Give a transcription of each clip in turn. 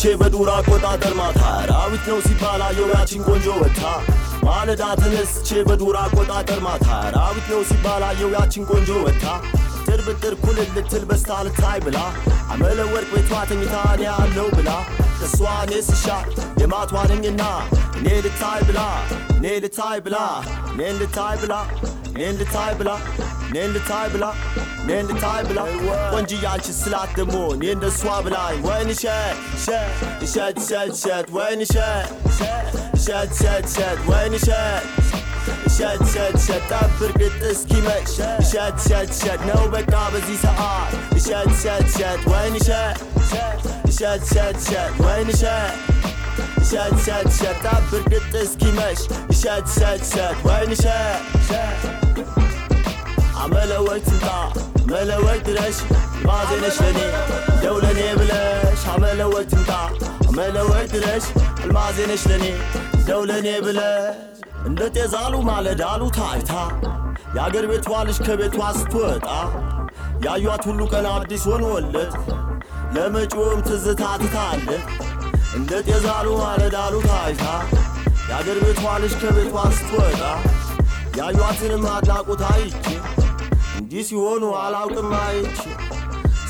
ተነስቼ በዱር አቆጣጠር ማታ አራዊት ነው ሲባል አየው ያችን ቆንጆ ወታ። ማለዳ ተነስቼ በዱር አቆጣጠር ማታ አራዊት ነው ሲባል አየው ያችን ቆንጆ ወታ። ትርብጥር ኩልል ልትል በስታ ልታይ ብላ አመለ ወርቅ ቤቷ ተኝታ እኔ አለው ብላ ከሷ እኔ ስሻ የማቷ ነኝና እኔ ልታይ ብላ እኔ ልታይ ብላ እኔን ልታይ ብላ እኔን ልታይ ብላ እኔን ልታይ ብላ من التايبلا ونجي عنش السلعة دمون؟ ين الصواب لاي. وين شاد شاد شاد شاد شاد وين شاد شاد شاد شاد وين شاد شاد شاد شاد تعبر قد اسكيما شاد شاد شاد نوبك عبزي سعار شاد شاد شاد وين شاد شاد شاد شاد وين شاد شاد شاد شاد تعبر قد اسكيماش شاد شاد شاد وين شاد شاد እሸት አመለወይ ትምጣ አመለወይ ድረሽ ማዜነሽ ለኔ ደው ለኔ ብለሽ አመለወይ ትምጣ አመለወይ ድረሽ አልማዜነሽ ለኔ ደው ለኔ ብለሽ። እንደ ጤዛሉ ማለዳሉ ታይታ የአገር ቤቷ ልጅ ከቤቷ ስትወጣ ያዩት ሁሉ ቀን አዲስ ሆኖለት ለመጪውም ትዝታ ትታለት እንደ ጤዛሉ ማለዳሉ ታይታ የአገር ቤቷ ልጅ ከቤቷ ስትወጣ ያዩአትንም አድናቆት አይቼ እንዲህ ሲሆኑ አላውቅም አይቼ።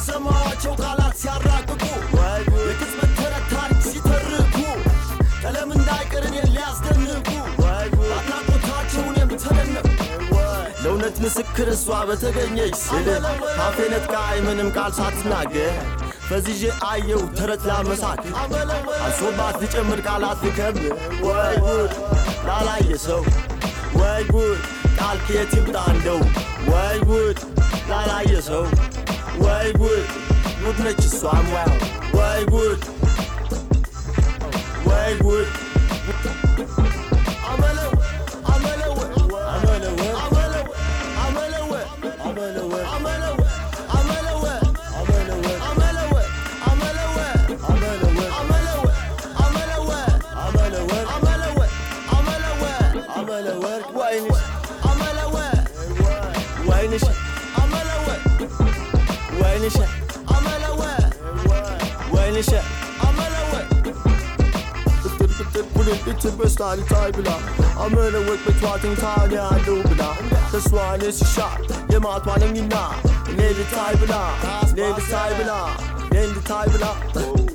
ሰማዋቸው ቃላት ሲያራቅቁ የቅጽበት ተረት ታሪክ ሲተርኩ ቀለም እንዳይቀር እኔን ሊያስደንቁ አድናቆታቸው እኔም ተደነቁ ለእውነት ምስክር እሷ በተገኘች ስል ካፌ ነጥቃይ ምንም ቃል ሳትናገር ፈዝዤ አየው ተረት ላመሳክር አንሶባት ልጨምር ቃላት ልከምር ወይ ጉድ ላላየ ሰው ወይ ጉድ ቃል ከየት ይምጣ እንደው ወይ ጉድ ላላየ ሰው ወይ ጉድ ጉድ ነች እሷም ዋው ወይ ጉድ ወይ ጉድ وين شاء عمل وين وين شاء عمل وين Put it to best on the table I'm in a work with what in time I do but This one is a shot You might want to know Need the table Need the table Need the table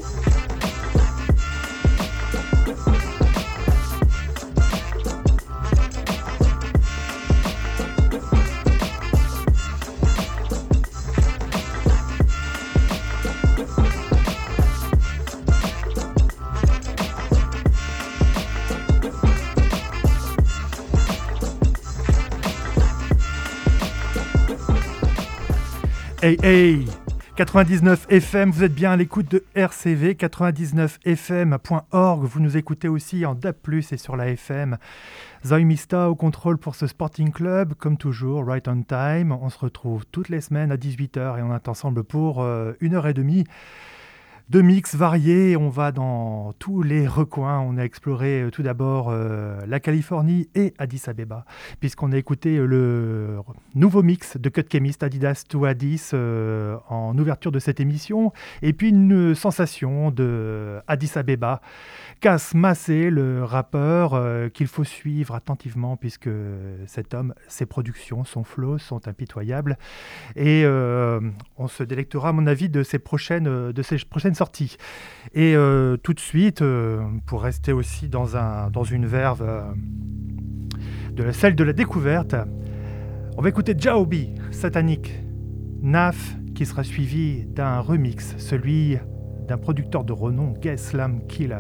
Hey, hey 99 FM, vous êtes bien à l'écoute de RCV, 99fm.org. Vous nous écoutez aussi en DAP+, et sur la FM. Zoe Mista au contrôle pour ce Sporting Club, comme toujours, right on time. On se retrouve toutes les semaines à 18h et on est ensemble pour euh, une heure et demie de mix variés. On va dans tous les recoins. On a exploré euh, tout d'abord euh, la Californie et Addis Abeba, puisqu'on a écouté euh, le nouveau mix de Cut Chemist Adidas to Addis en ouverture de cette émission. Et puis une sensation de Addis Abeba. Cass Massé, le rappeur qu'il faut suivre attentivement puisque cet homme, ses productions, son flow sont impitoyables. Et on se délectera, à mon avis, de ses prochaines, de prochaines Et euh, tout de suite, euh, pour rester aussi dans, un, dans une verve euh, de la, celle de la découverte, on va écouter Jaobi, satanique, Naf, qui sera suivi d'un remix, celui d'un producteur de renom, Gay Slam Killer.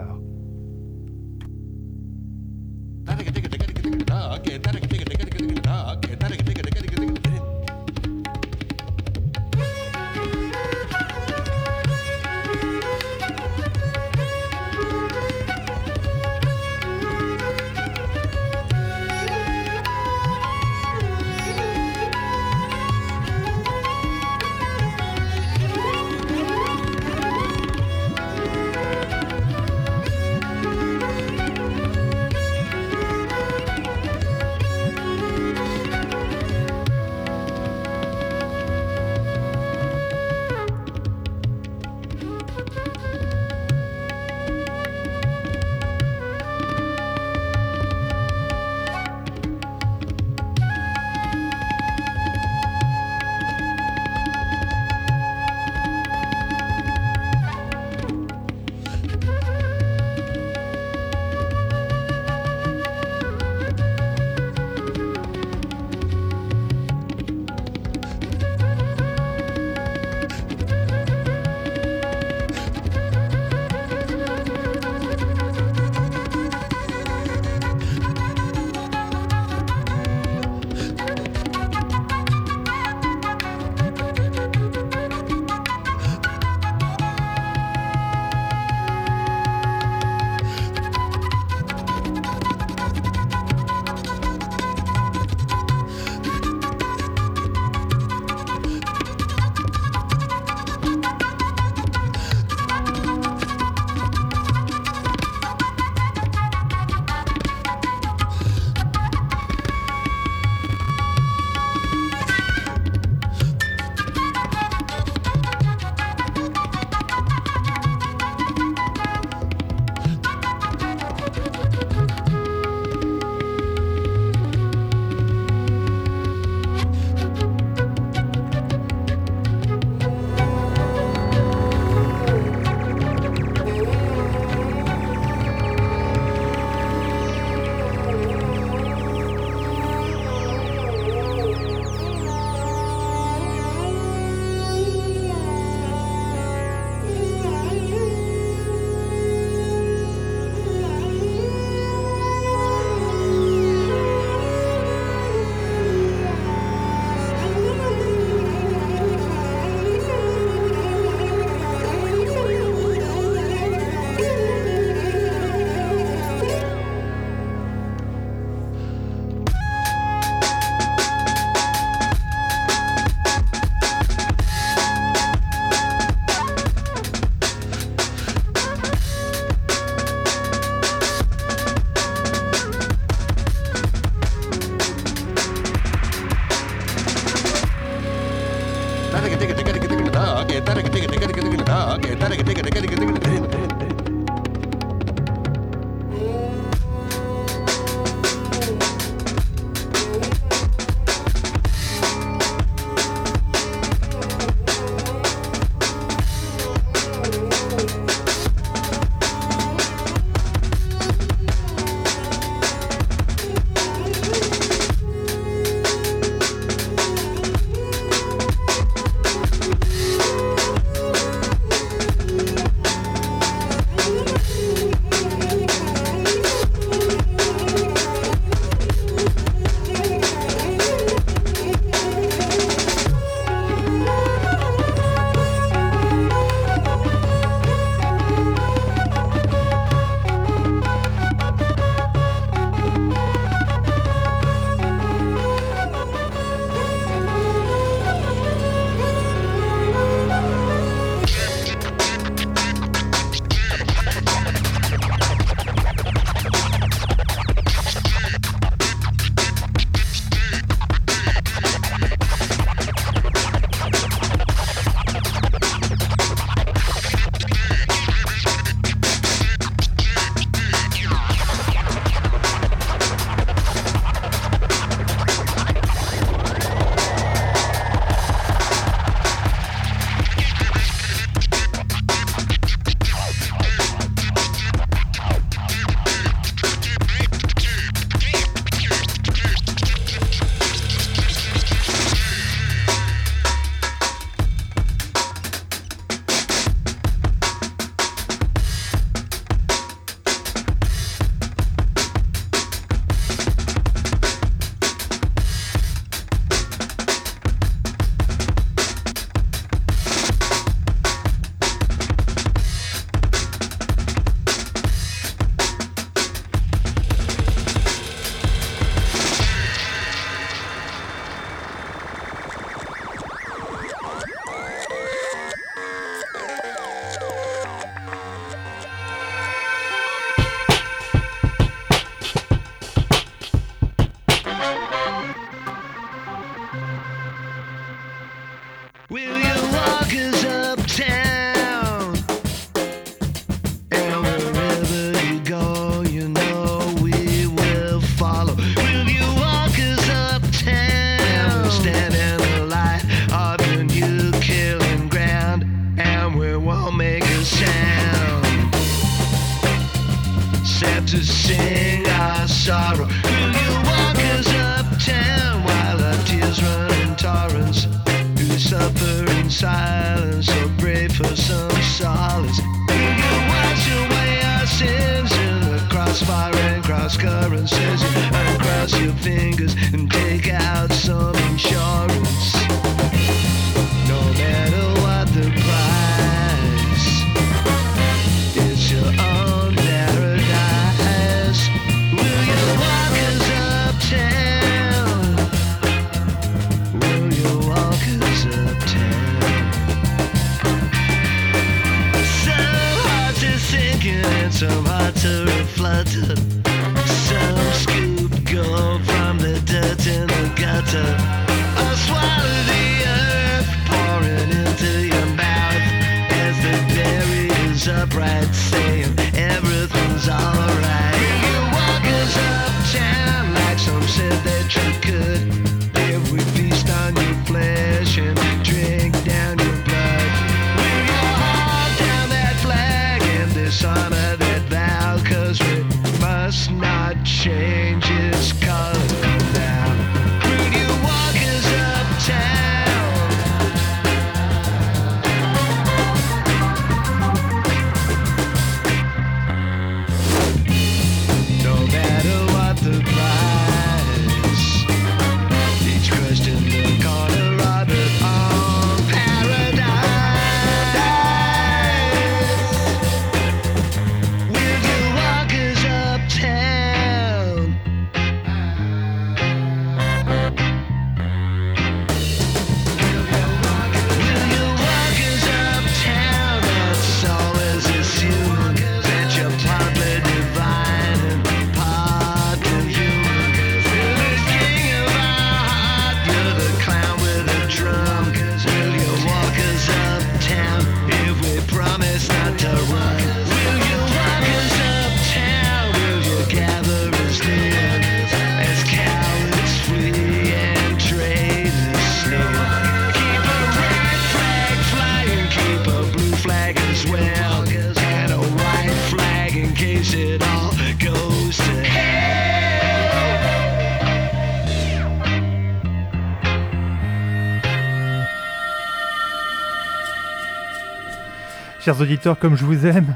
Chers auditeurs, comme je vous aime,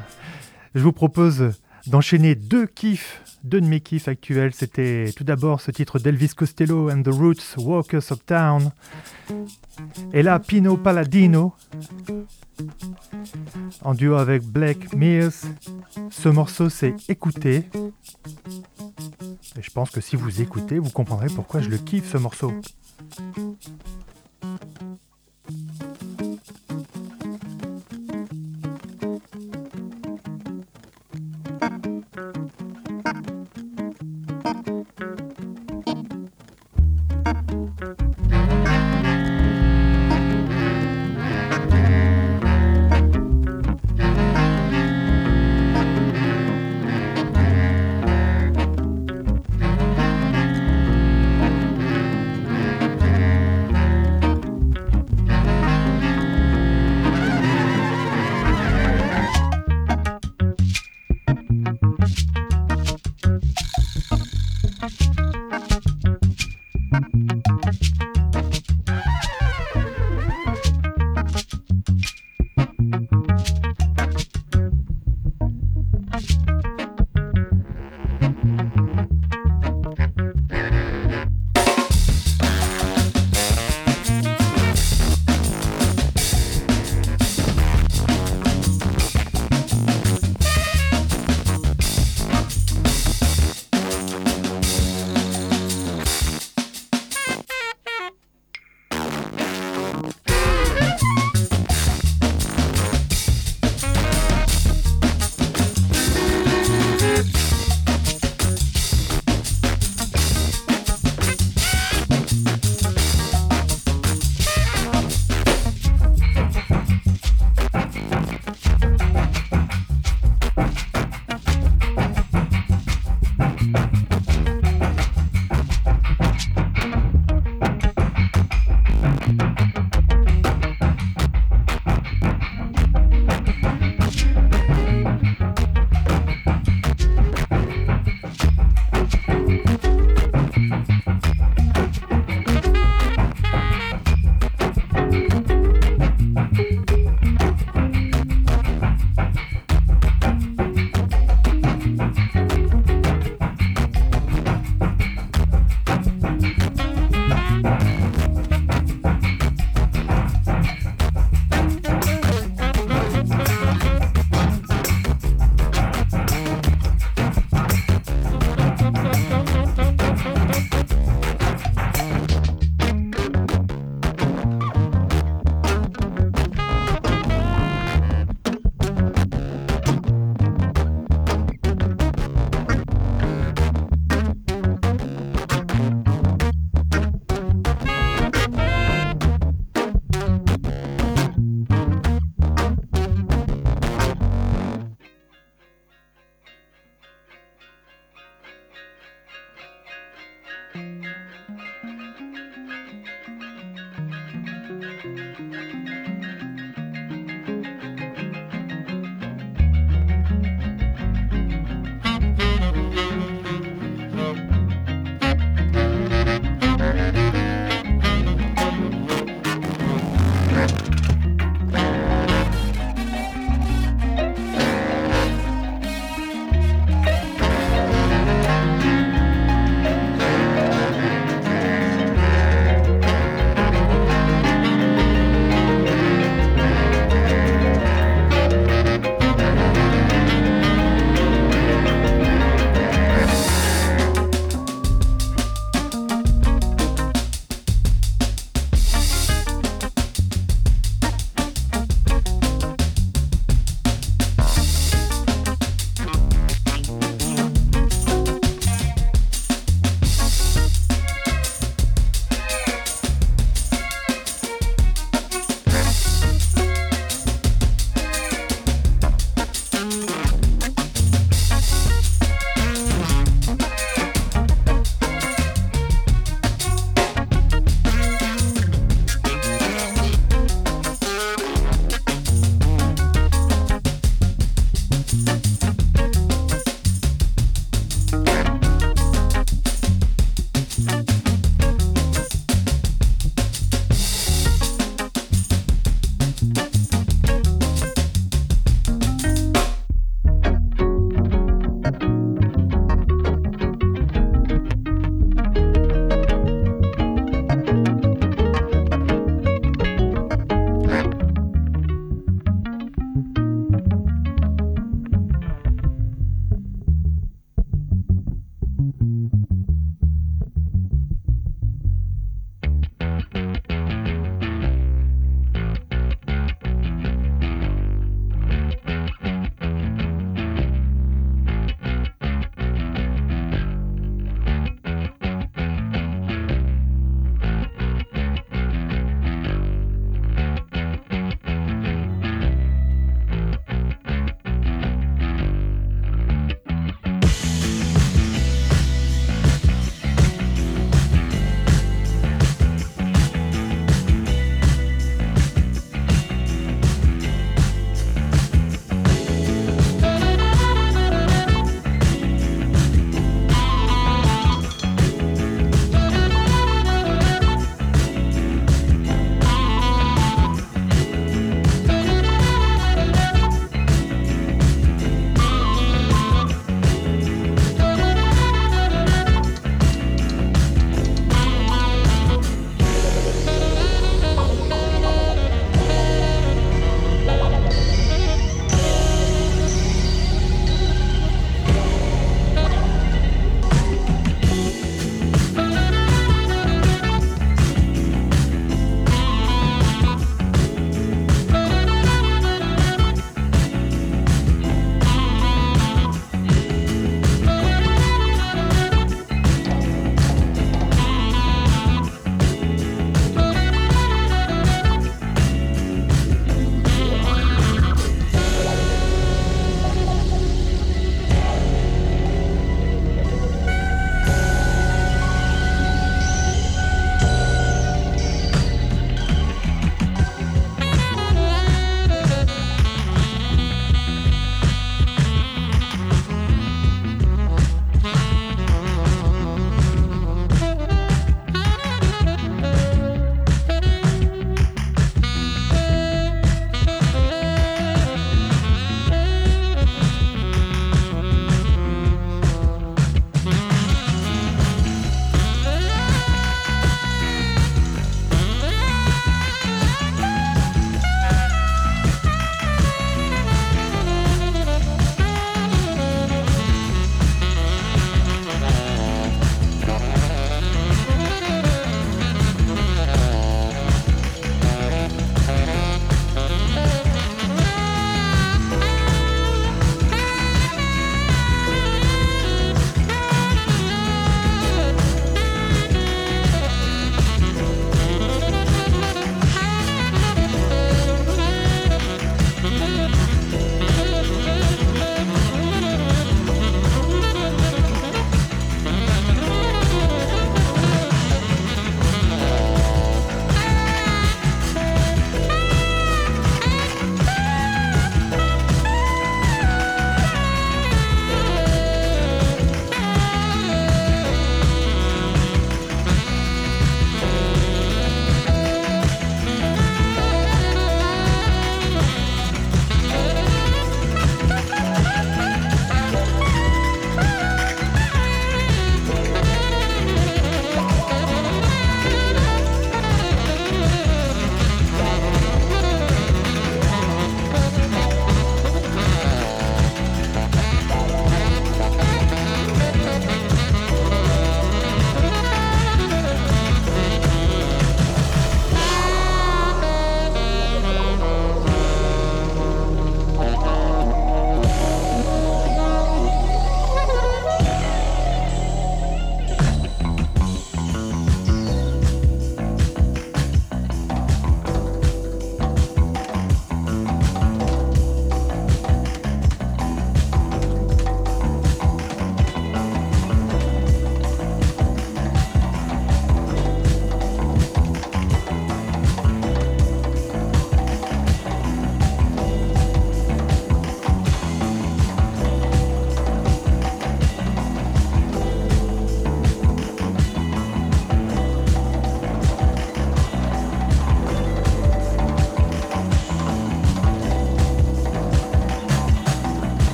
je vous propose d'enchaîner deux kiffs, deux de mes kiffs actuels. C'était tout d'abord ce titre d'Elvis Costello and the Roots, Walkers of Town. Et là, Pino Palladino, en duo avec Black Mills. Ce morceau, c'est Écouter. Et je pense que si vous écoutez, vous comprendrez pourquoi je le kiffe ce morceau.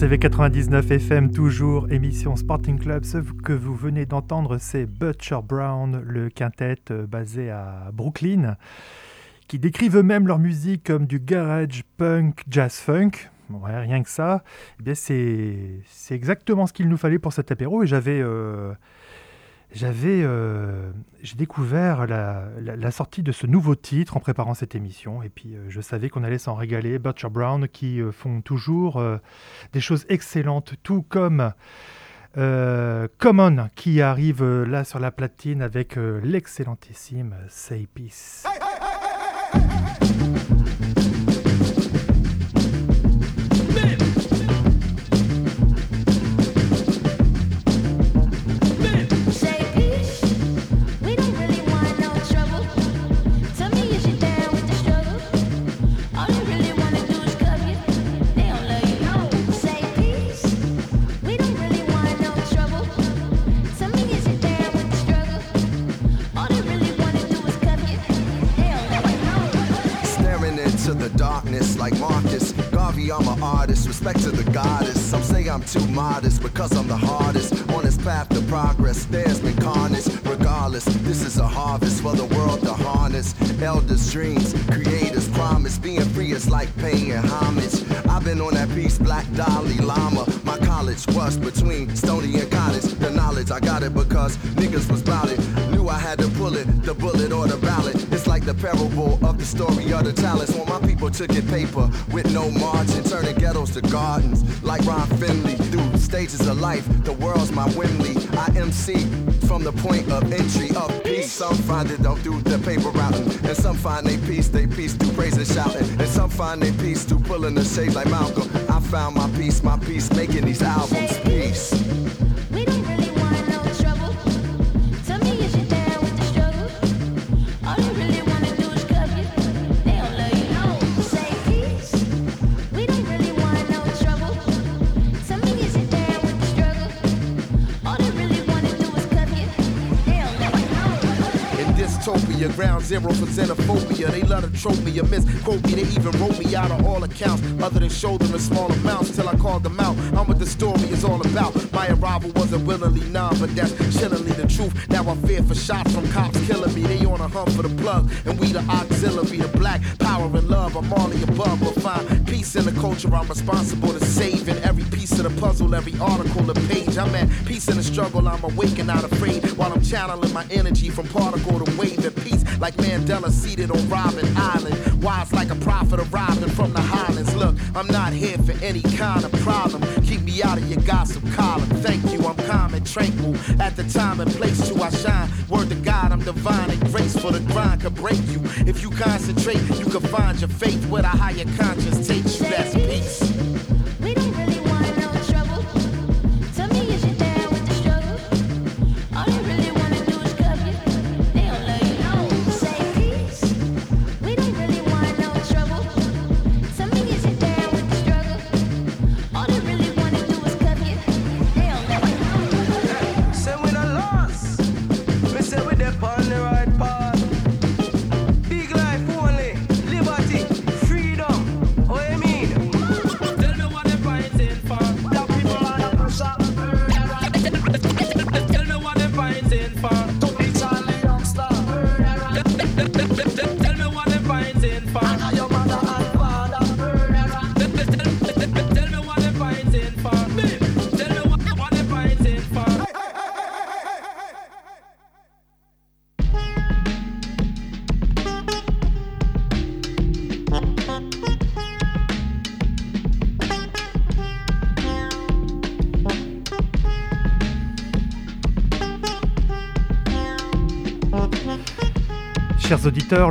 RCV 99 FM, toujours émission Sporting Club. Ce que vous venez d'entendre, c'est Butcher Brown, le quintet euh, basé à Brooklyn, qui décrivent eux-mêmes leur musique comme du garage, punk, jazz funk. rien que ça. Eh bien, c'est, exactement ce qu'il nous fallait pour cet apéro et j'avais. Euh, j'avais euh, j'ai découvert la, sortie de ce nouveau titre en préparant cette émission et puis euh, je savais qu'on allait s'en régaler. Butcher Brown qui euh, font toujours des choses excellentes, tout comme Common qui arrive là sur la platine avec l'excellentissime Say Peace. Respect to the goddess. Some say I'm too modest because I'm the hardest. On this path to progress, there's been carnage. Regardless, this is a harvest for the world to harness. Elders' dreams, creators' promise. Being free is like paying homage. I've been on that piece, Black Dalai Lama. My college was between Stony and Cottage. The knowledge, I got it because niggas was bout it. Knew I had to pull it, the bullet or the ballot. Like the parable of the story of the talents. When my people took it paper with no margin, turning ghettos to gardens. Like Ron Finley, through stages of life, the world's my Wimley. I MC from the point of entry of peace. Some find it don't do the paper routing, and some find they peace, they peace through praise and shouting, and some find they peace through pulling the shade like Malcolm. I found my peace, my peace, making these albums. Peace. Ground zero for xenophobia. They love to trope me a or misquote me. They even wrote me out on all accounts, other than show them in small amounts till I called them out. I'm what the story is all about. My arrival wasn't willingly none, but that's chillingly the truth. Now I fear for shots from cops killing me. They on a hunt for the plug, and we the auxiliary, the black power and love. I'm all the above, but find peace in the culture. I'm responsible to saving every piece of the puzzle, every article, the page. I'm at peace in the struggle. I'm awake and not afraid while I'm channeling my energy from particle to wave and peace like Mandela seated on Robin Island. Wise like a prophet arriving from the highlands. Look, I'm not here for any kind of problem. Keep me out of your gossip column. Thank you, I'm calm and tranquil. At the time and place to I shine. Word to God, I'm divine and graceful. The grind could break you. If you concentrate, you can find your faith where the higher conscience takes you. That's peace.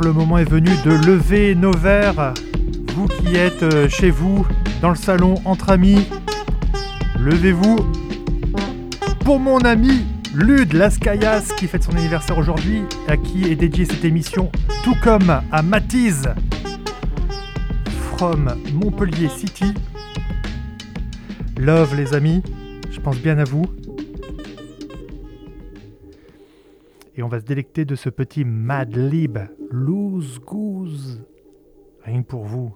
Le moment est venu de lever nos verres. Vous qui êtes euh, chez vous, dans le salon, entre amis, levez-vous. Pour mon ami Lud Lascayas qui fête son anniversaire aujourd'hui, à qui est dédiée cette émission, tout comme à Matisse from Montpellier City. Love les amis, je pense bien à vous. Va se délecter de ce petit Mad Lib, Loose Goose, rien pour vous.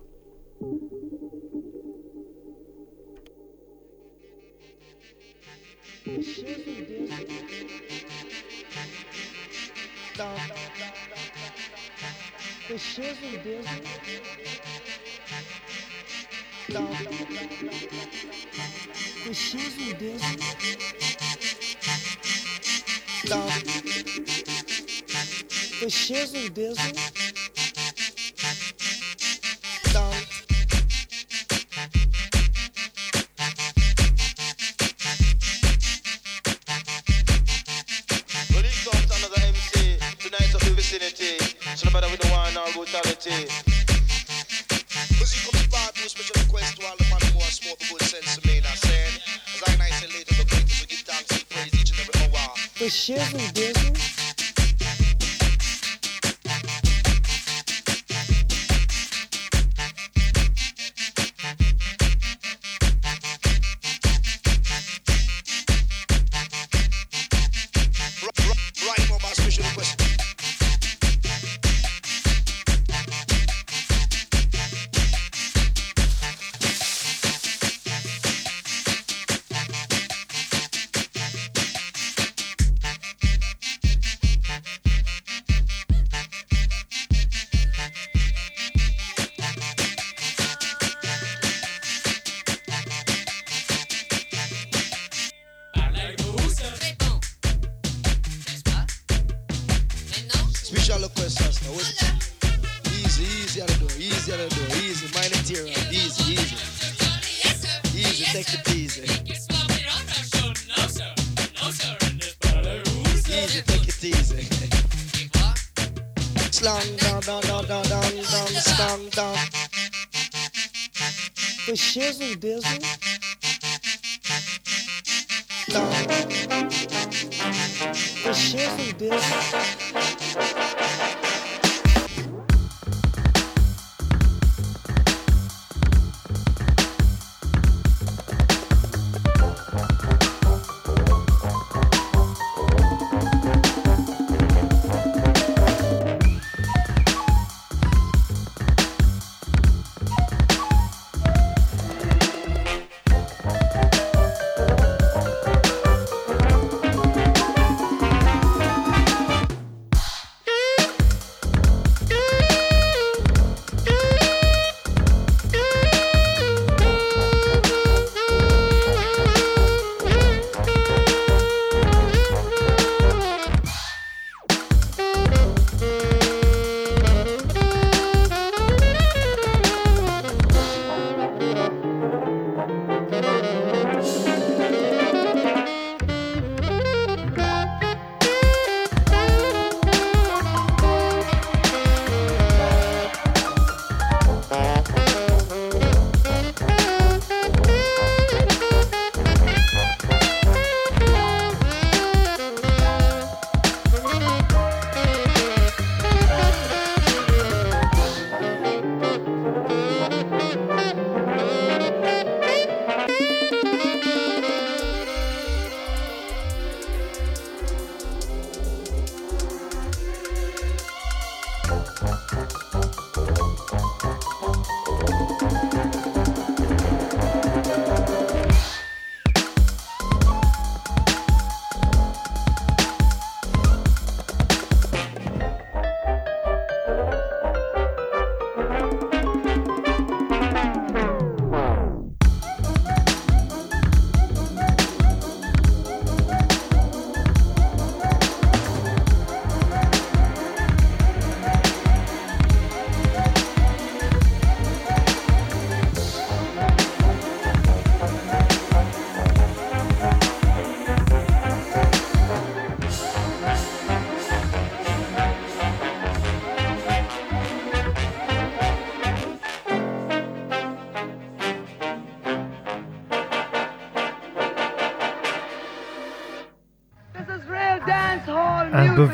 Shizzle dizzle. The shizzle dizzle. The shizzle dizzle. Well, it comes another MC tonight of the vicinity. So no matter with the wine or brutality. Cause you come to part do a special request to all the man who want smoke the good sense of me, not saying. As I nice and later, the greatest we give thanks and praise each and every hour. The shizzle dizzle. Disney did.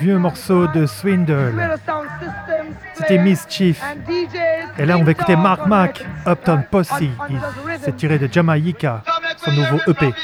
Vieux morceau de Swindle. C'était Mischief. Et là, on va écouter Mark Mack, Uptown Posse. C'est tiré de Jamaica, son nouveau EP.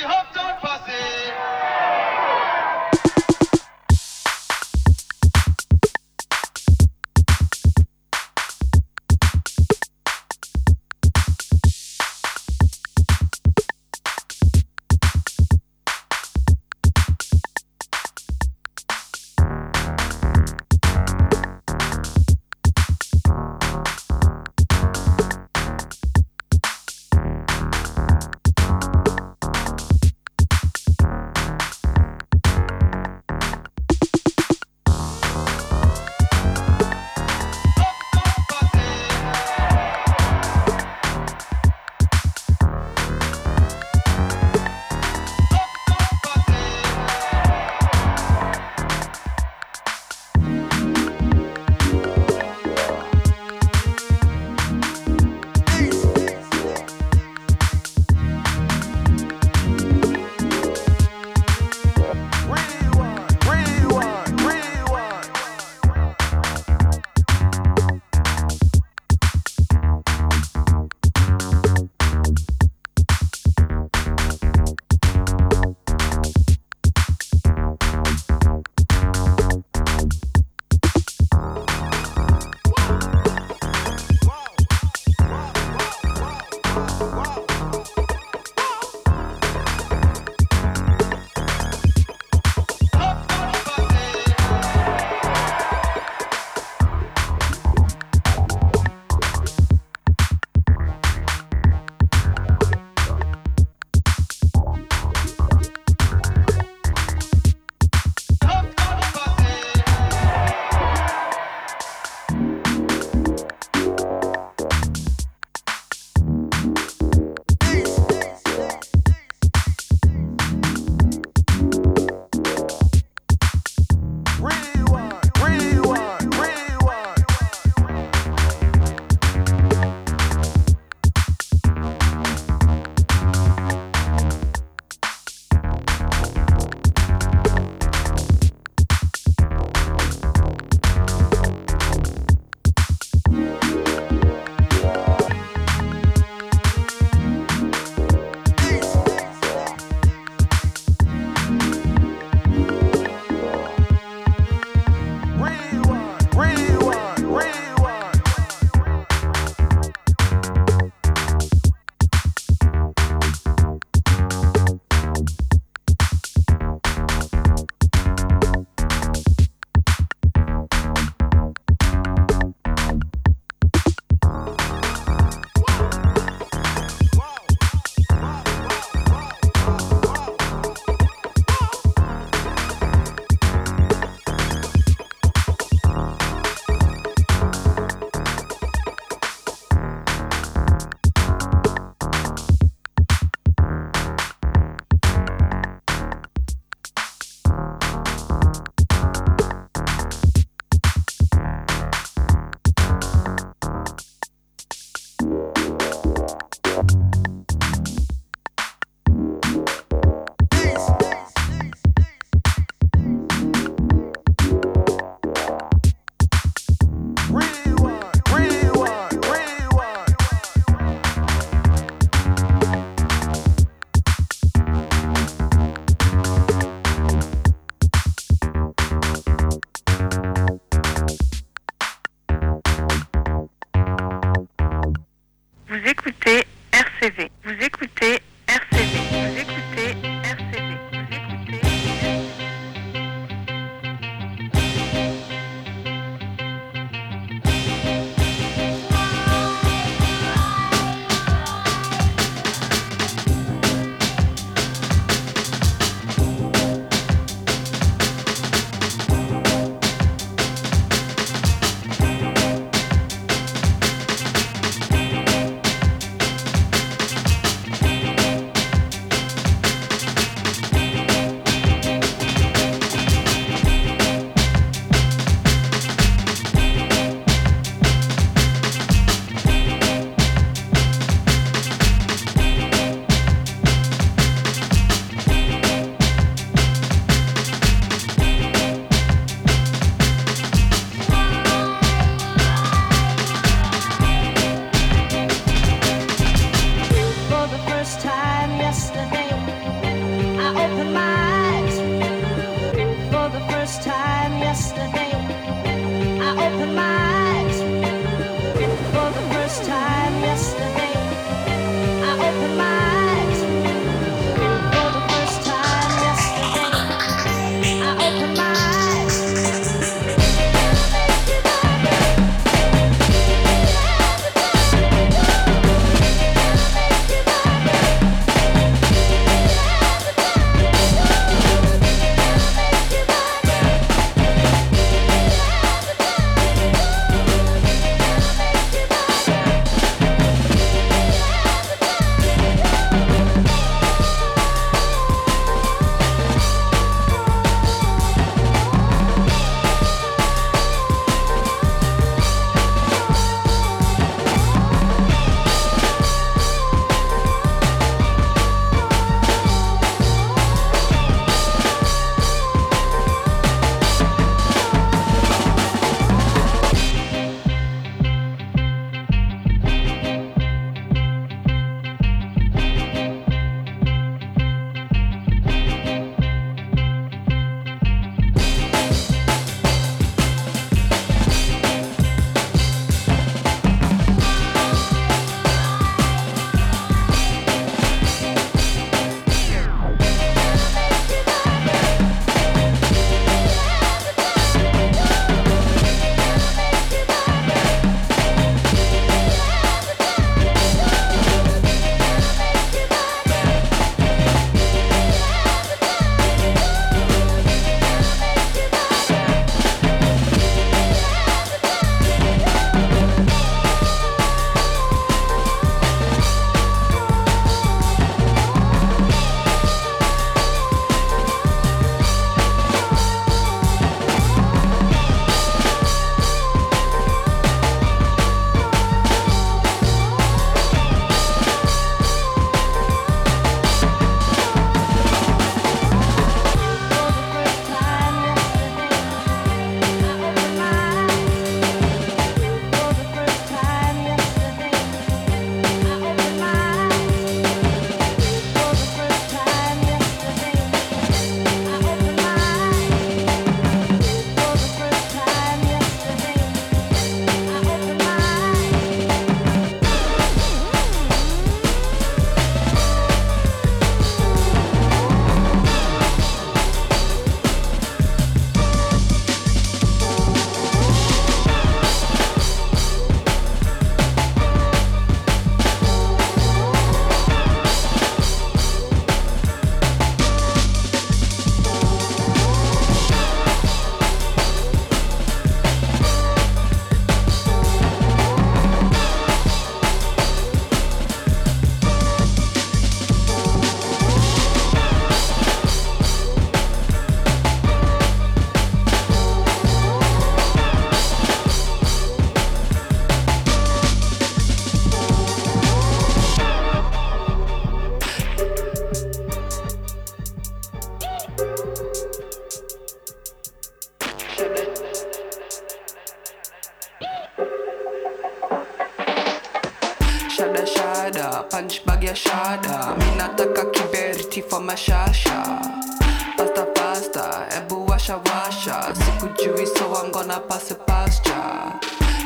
Gonna pass it past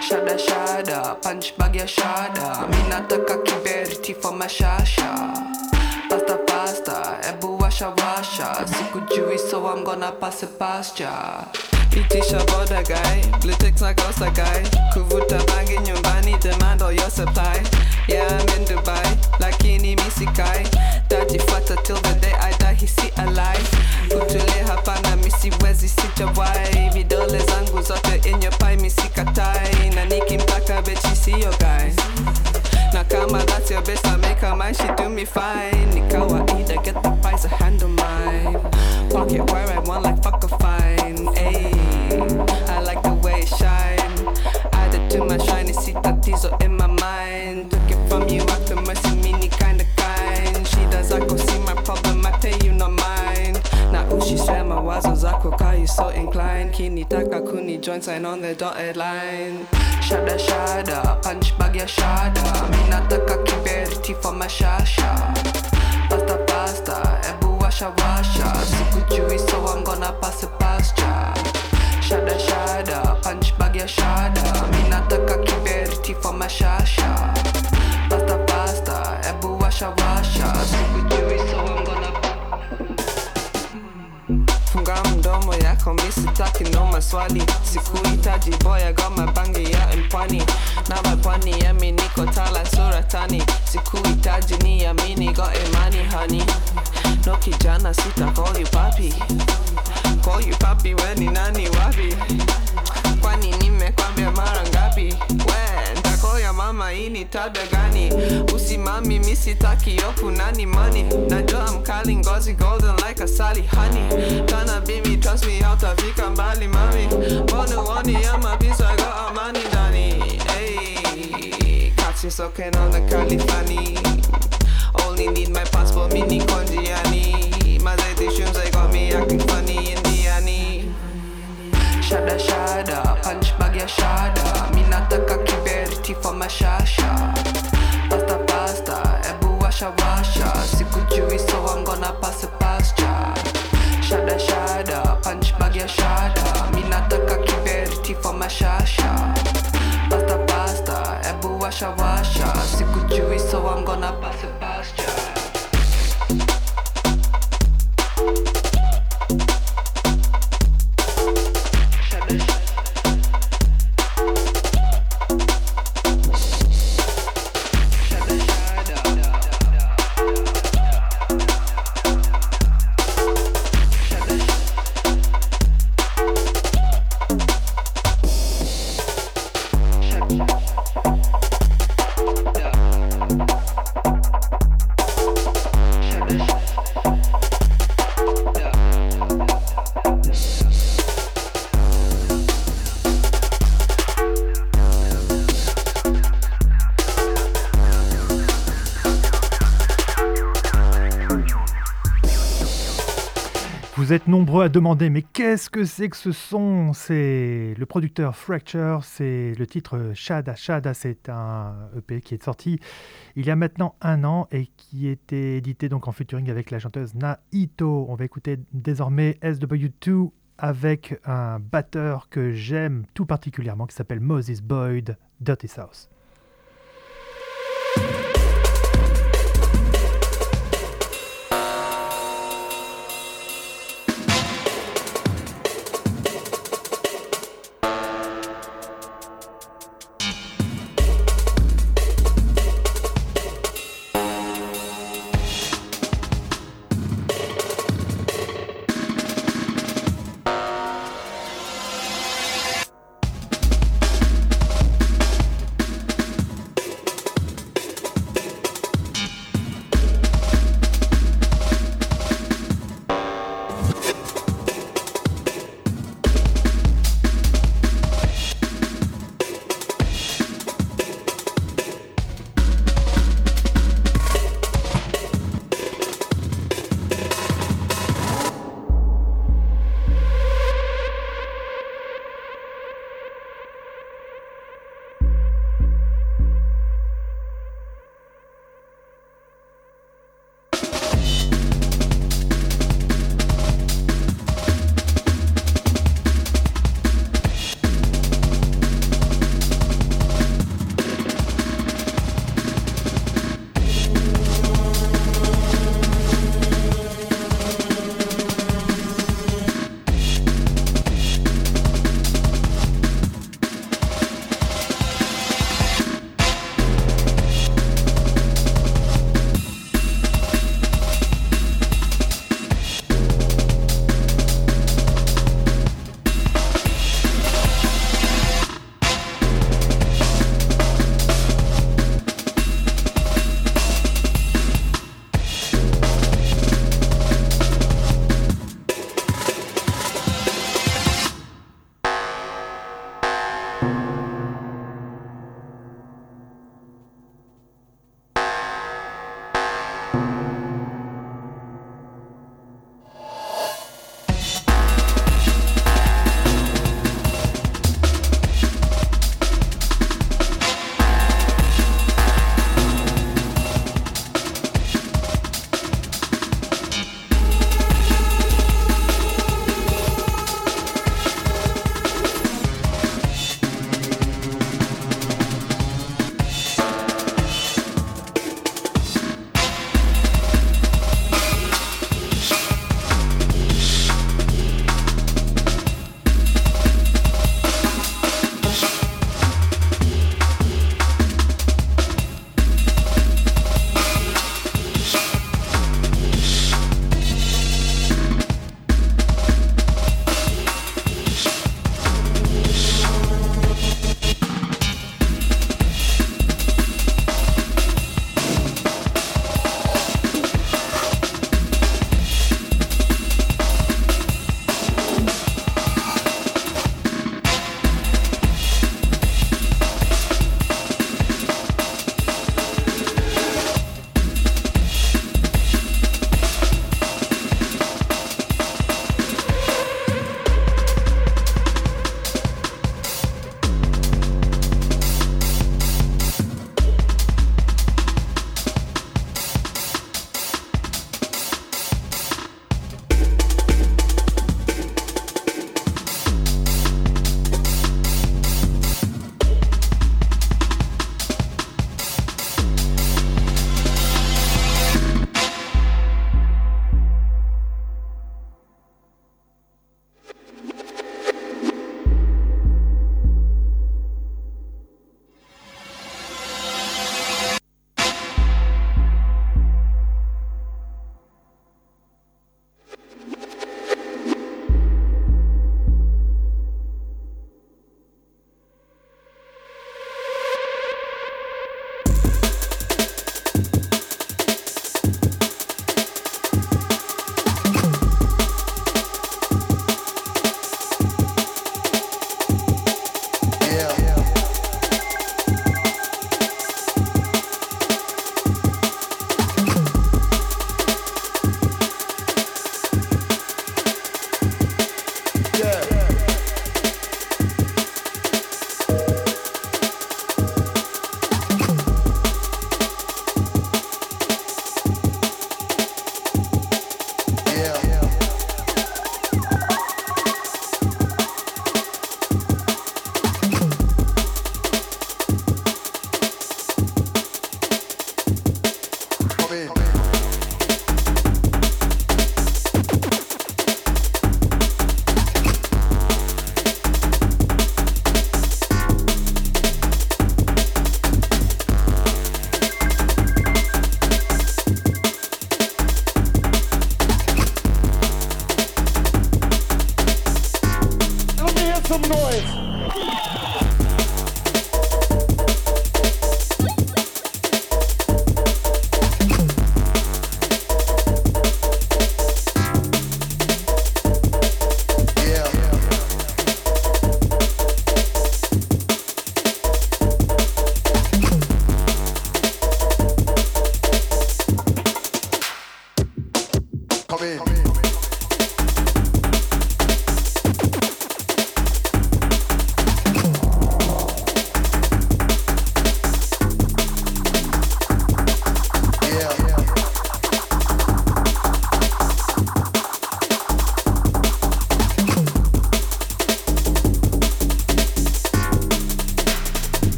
Shada shada, punch bag ya shada. Mi nataka kiberiti for mashasha. Pasta pasta, ebu washa washa. Sikujui so I'm gonna pass it past ya. Pitisha boda guy, ticks na kosa guy. Kuvuta bangi nyumbani, demand all your supply. Yeah, I'm in Dubai, lakini misikai. Tajifata till the day I die, hisi alive. Kutule hapana, misiwezi sijawai. Vidole zangu zote in your pie, misikatai. Na nikimpaka bechi siyo guy. Na kama that's your best, her mine, she do me fine. Ni kawaida, get the price, I handle mine. Pocket where I want, like fuck a fine. Ayy, I like the way it shine. Added to my shiny seat, tatizo in inclined. Kinitaka kuni join sign on the dotted line. Shada shada, punch bag ya shada. Mi nataka kiberiti for mashasha. Pasta pasta, ebu washa washa. Sikujui so I'm gonna pass it past ya. Shada shada, punch bag ya shada. Mi nataka kiberiti for mashasha. Pasta pasta, ebu washa washa. Yako misitaki no maswali sikuhitaji boya goma bangi ya mpwani na mapwani yami niko tala suratani sikuhitaji ni amini go imani hani no kijana sita call you weni nani wapi kwani nimekwambia mara ngapi? We ntakoya mama hii ni tabia gani? Usimami misitaki yoku nani mani najua mkali ngozi golden like asali honey. Tana bimi trust me hautafika mbali mami. Mbona uoni ama visa go amani ndani hey, catch soaking on the funny. Only need my passport mini konjiani. My lady Shada shada, punch bag ya shada. Mi nataka kiberiti for mashasha Pasta pasta, ebu washa washa. Sikujui so I'm gonna pass it past Shada shada, punch bag ya shada. Mi nataka kiberiti for mashasha Pasta pasta, ebu washa washa. Sikujui so I'm gonna pass it past à demander, mais qu'est-ce que c'est que ce son? C'est le producteur Fracture, c'est le titre Shada. Shada, c'est un EP qui est sorti il y a maintenant un an et qui était édité donc en featuring avec la chanteuse Naito. On va écouter désormais SW2 avec un batteur que j'aime tout particulièrement qui s'appelle Moses Boyd, Dirty South.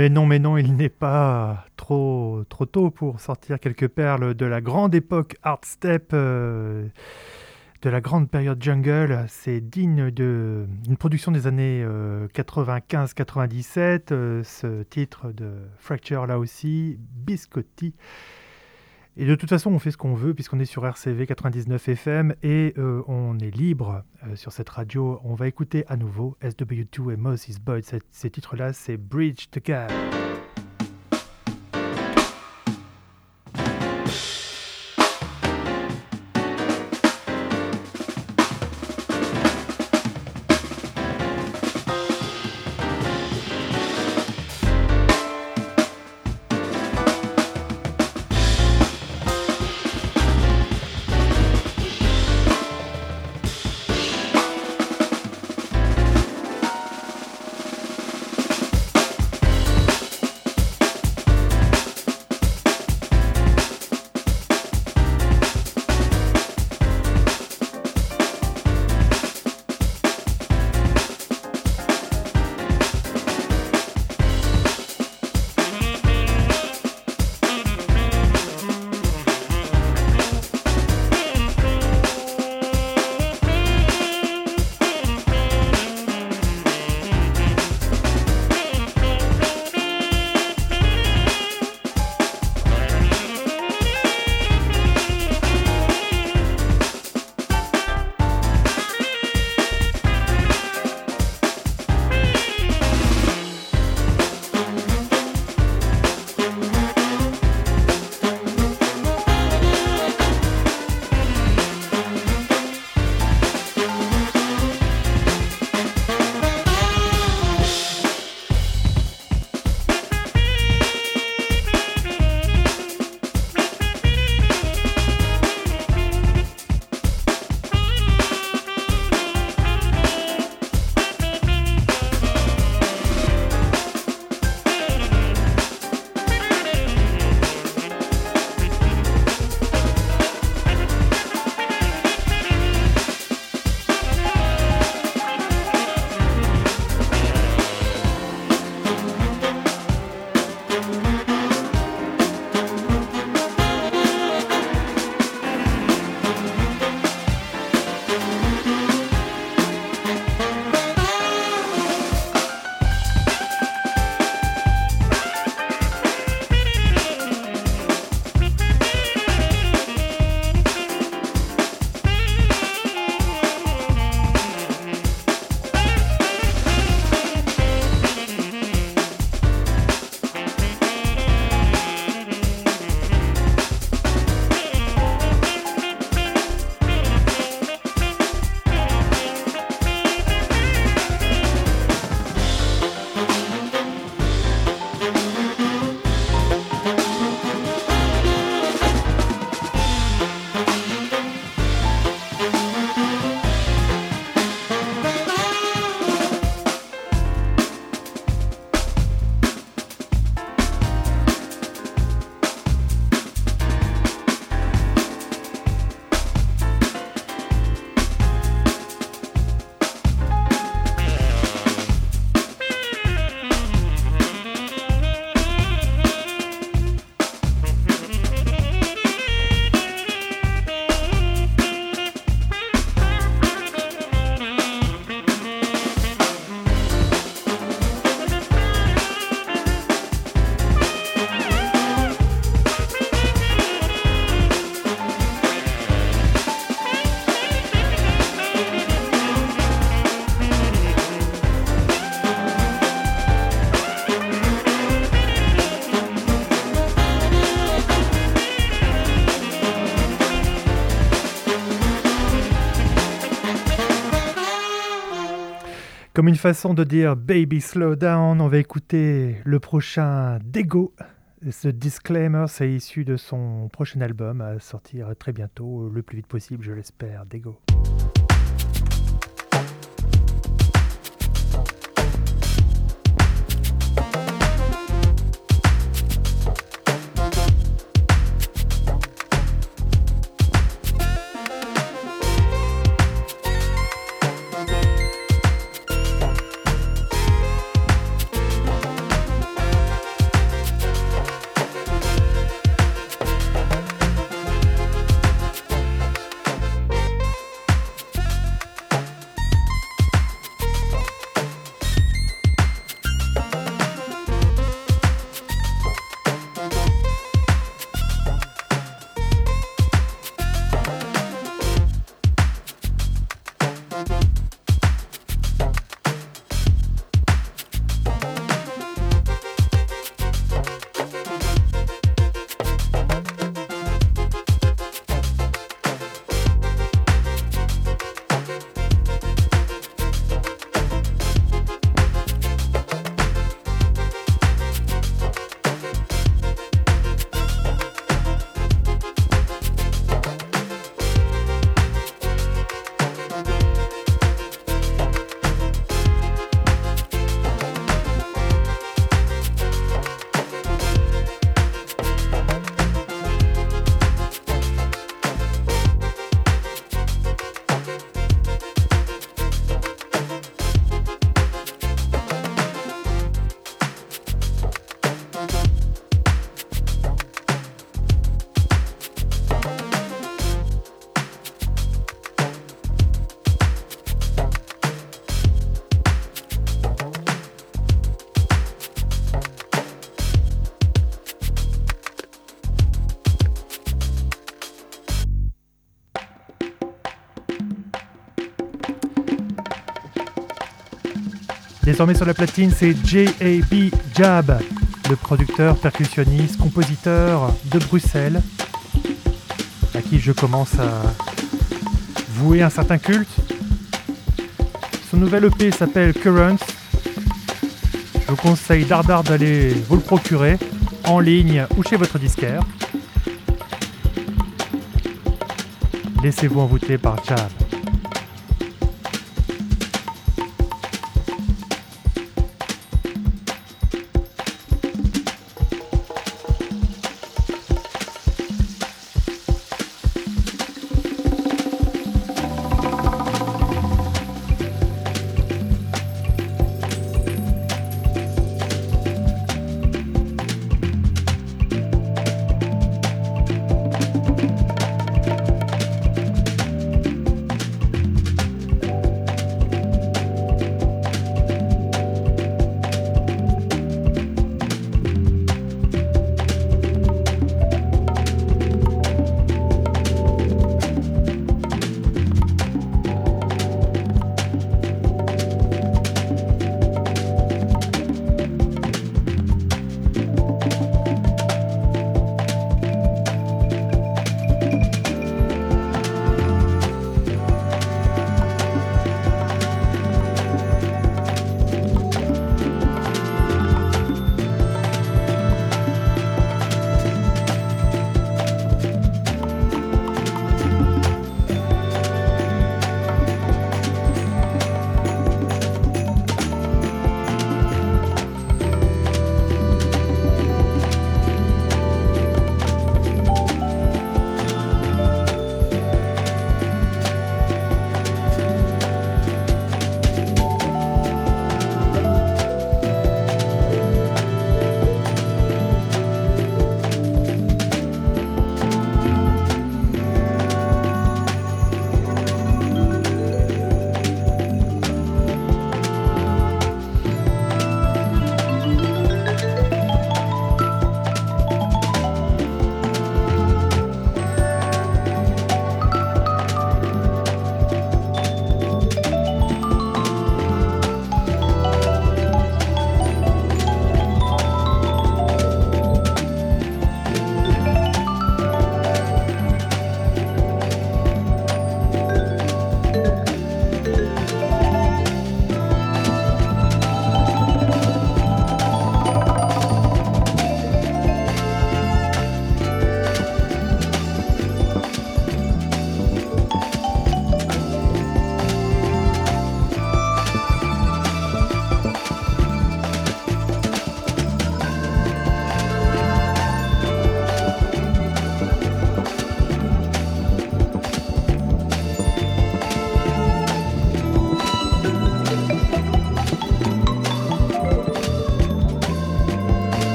Mais non, mais non, il n'est pas trop, trop tôt pour sortir quelques perles de la grande époque hardstep, euh, de la grande période jungle. C'est digne d'une production des années 95-97. euh, ce titre de Fracture là aussi, Biscotti. Et de toute façon, on fait ce qu'on veut puisqu'on est sur RCV 99 FM et euh, on est libre euh, sur cette radio. On va écouter à nouveau SW2 et Moses Boyd. Ces, titres-là, c'est Bridge the Gap. Comme une façon de dire Baby Slow Down, on va écouter le prochain Dego. Ce disclaimer, c'est issu de son prochain album à sortir très bientôt, le plus vite possible, je l'espère. Dego. Désormais sur la platine, c'est J.A.B. Jab, le producteur, percussionniste, compositeur de Bruxelles, à qui je commence à vouer un certain culte. Son nouvel EP s'appelle Currents. Je vous conseille d'ardard d'aller vous le procurer en ligne ou chez votre disquaire. Laissez-vous envoûter par Jab.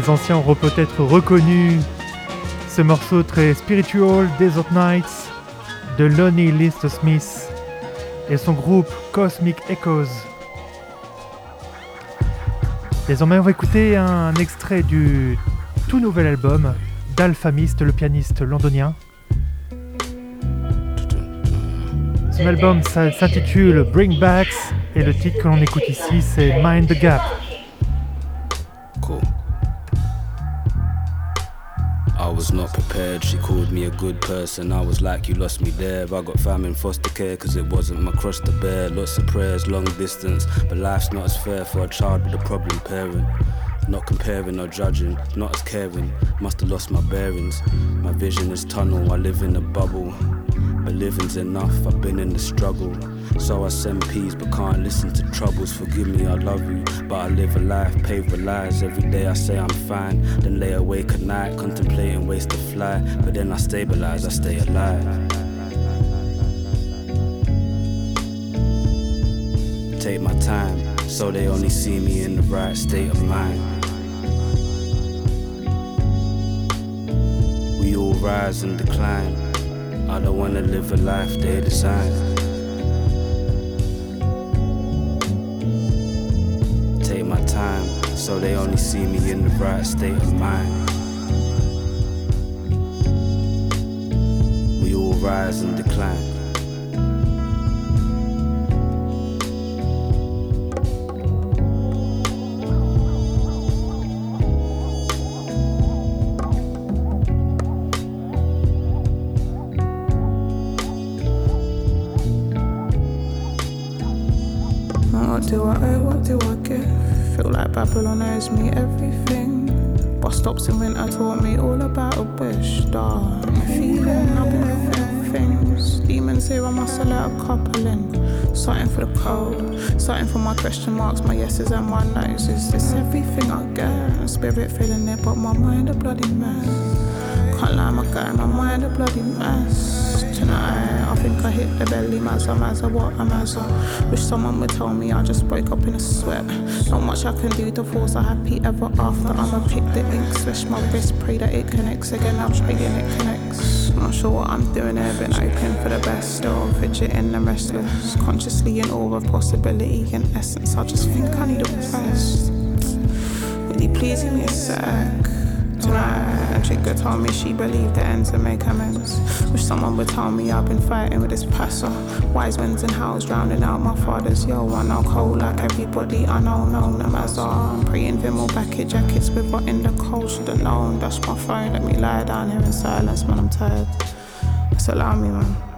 Les anciens auront peut-être reconnu ce morceau très spiritual Desert Nights de Lonnie List Smith et son groupe Cosmic Echoes. Désormais, on va écouter un extrait du tout nouvel album d'Alphamist, le pianiste londonien. Son album s'intitule Bring Backs et le titre que l'on écoute ici c'est Mind the Gap. Was not prepared, she called me a good person. I was like, You lost me there. I got fam in foster care, cause it wasn't my cross to bear. Lots of prayers, long distance, but life's not as fair for a child with a problem parent. Not comparing or judging, not as caring. Must have lost my bearings. My vision is tunnel, I live in a bubble. But living's enough, I've been in the struggle. So I send peace, but can't listen to troubles. Forgive me, I love you, but I live a life paved with lies. Every day I say I'm fine, then lay awake at night, contemplating ways to fly. But then I stabilize, I stay alive. Take my time, so they only see me in the right state of mind. We all rise and decline. I don't wanna live a life they design. Take my time, so they only see me in the right state of mind. We all rise and decline. Do I owe? What do I give? Feel like Babylon owes me everything. Bus stops in winter taught me all about a wish. Dark feeling, I've been feeling things. Demons here, I must let a couple in. Something for the cold, something for my question marks, my yeses and my no's. Is this everything I get? Spirit feeling it, but my mind a bloody mess. Can't lie, my guy, my mind a bloody mess. Tonight, I think I hit the belly, mazza, mazza, what a mazza. Wish someone would tell me I just woke up in a sweat. Not much I can do to force a happy ever after. I'ma pick the ink, switch my wrist, pray that it connects again. I'm praying it connects. Not sure what I'm doing here, been open for the best. Still fidgeting and restless. Consciously in awe of possibility and essence. I just think I need a rest. Please give me a a chica told me she believed the ends and make amends. Wish someone would tell me I've been fighting with this passer. Wise winds and howls drowning out my father's yo. I know cold like everybody I know, know them as I'm praying Vimal bucket jackets with what in the cold should've known. That's my phone, let me lie down here in silence when I'm tired. Just allow me, man.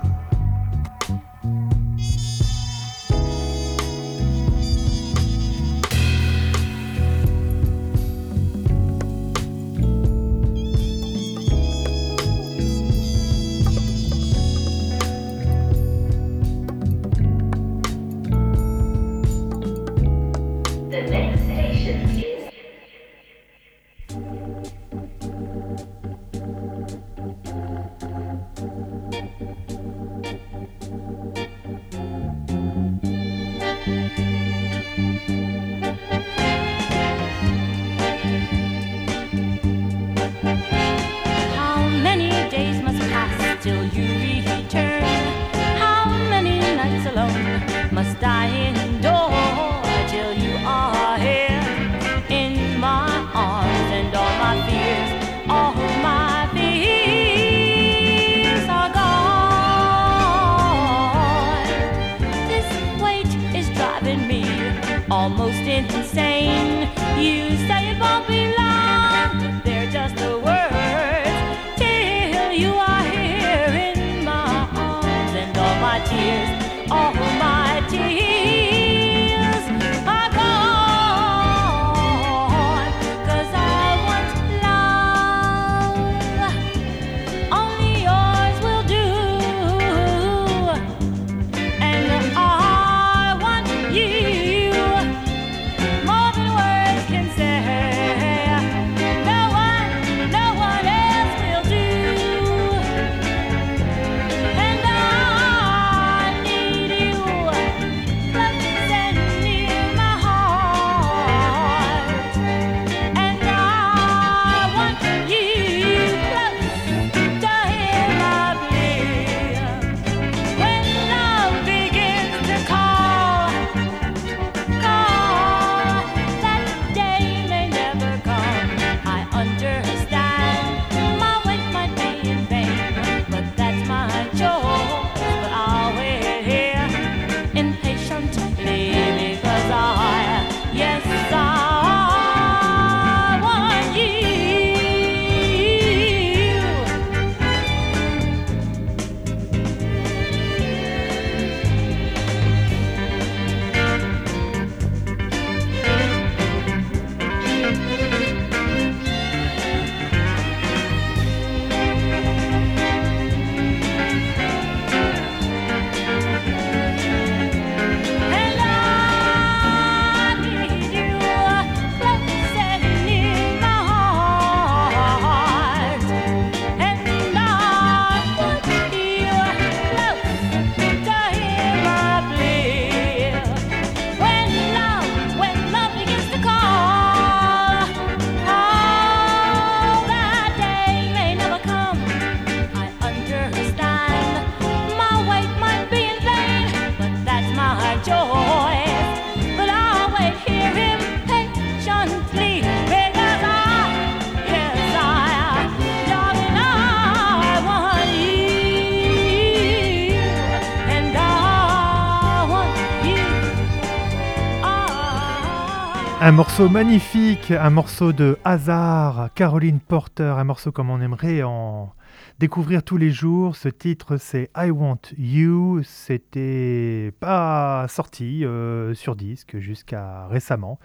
Un morceau magnifique, un morceau de hasard, Caroline Porter, un morceau comme on aimerait en découvrir tous les jours. Ce titre c'est I Want You, c'était pas sorti euh, sur disque jusqu'à récemment.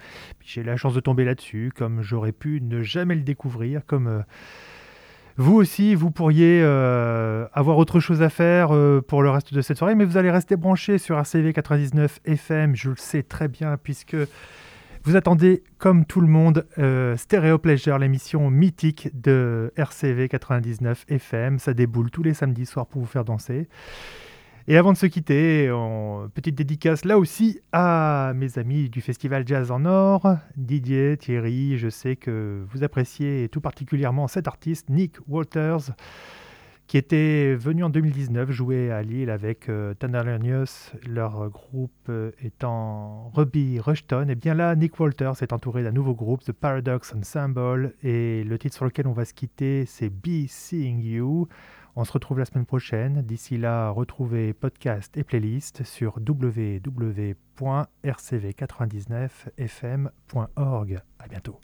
J'ai la chance de tomber là-dessus, comme j'aurais pu ne jamais le découvrir, comme... euh, vous aussi, vous pourriez euh, avoir autre chose à faire pour le reste de cette soirée, mais vous allez rester branché sur RCV 99 FM, je le sais très bien, puisque vous attendez, comme tout le monde, euh, Stereo Pleasure, l'émission mythique de RCV 99 FM. Ça déboule tous les samedis soirs pour vous faire danser. Et avant de se quitter, petite dédicace là aussi à mes amis du Festival Jazz en Or, Didier, Thierry, je sais que vous appréciez tout particulièrement cet artiste, Nick Walters, qui était venu en 2019 jouer à Lille avec euh, Tannernius, leur groupe euh, étant Ruby Rushton. Et bien là, Nick Walters est entouré d'un nouveau groupe, The Paradox Ensemble, et le titre sur lequel on va se quitter, c'est Be Seeing You. On se retrouve la semaine prochaine. D'ici là, retrouvez podcast et playlist sur www.rcv99fm.org. À bientôt.